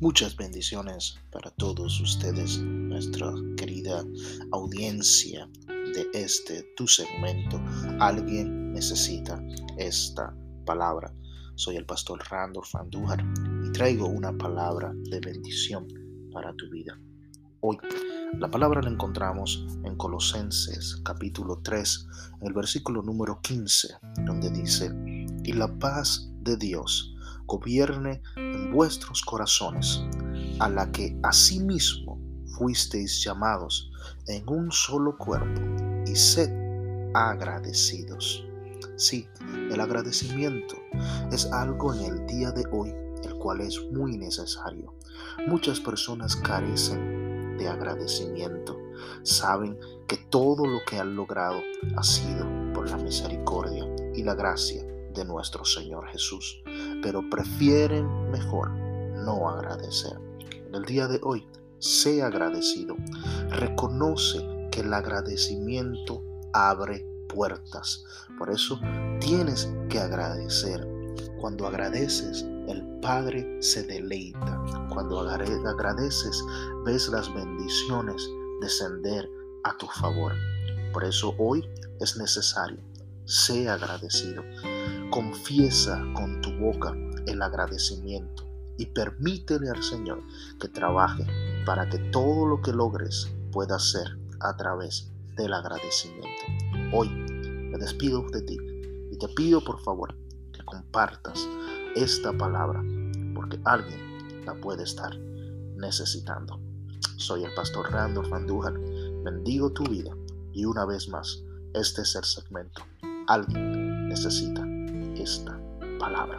Muchas bendiciones para todos ustedes, nuestra querida audiencia de este tu segmento. Alguien necesita esta palabra. Soy el pastor Randolph Andújar y traigo una palabra de bendición para tu vida. Hoy la palabra la encontramos en Colosenses capítulo 3, en el versículo número 15, donde dice, y la paz de Dios gobierne en vuestros corazones, a la que asimismo fuisteis llamados en un solo cuerpo, y sed agradecidos. Sí, el agradecimiento es algo en el día de hoy, el cual es muy necesario. Muchas personas carecen de agradecimiento. Saben que todo lo que han logrado ha sido por la misericordia y la gracia de nuestro Señor Jesús, pero prefieren mejor no agradecer. En el día de hoy, sé agradecido. Reconoce que el agradecimiento abre puertas. Por eso tienes que agradecer. Cuando agradeces, el Padre se deleita. Cuando agradeces, ves las bendiciones descender a tu favor. Por eso hoy es necesario, sé agradecido. Confiesa con tu boca el agradecimiento y permítele al Señor que trabaje para que todo lo que logres pueda ser a través del agradecimiento. Hoy me despido de ti y te pido por favor que compartas esta palabra porque alguien la puede estar necesitando. Soy el pastor Randolph Andújar. Bendigo tu vida y una vez más, este es el segmento. Alguien necesita esta palabra.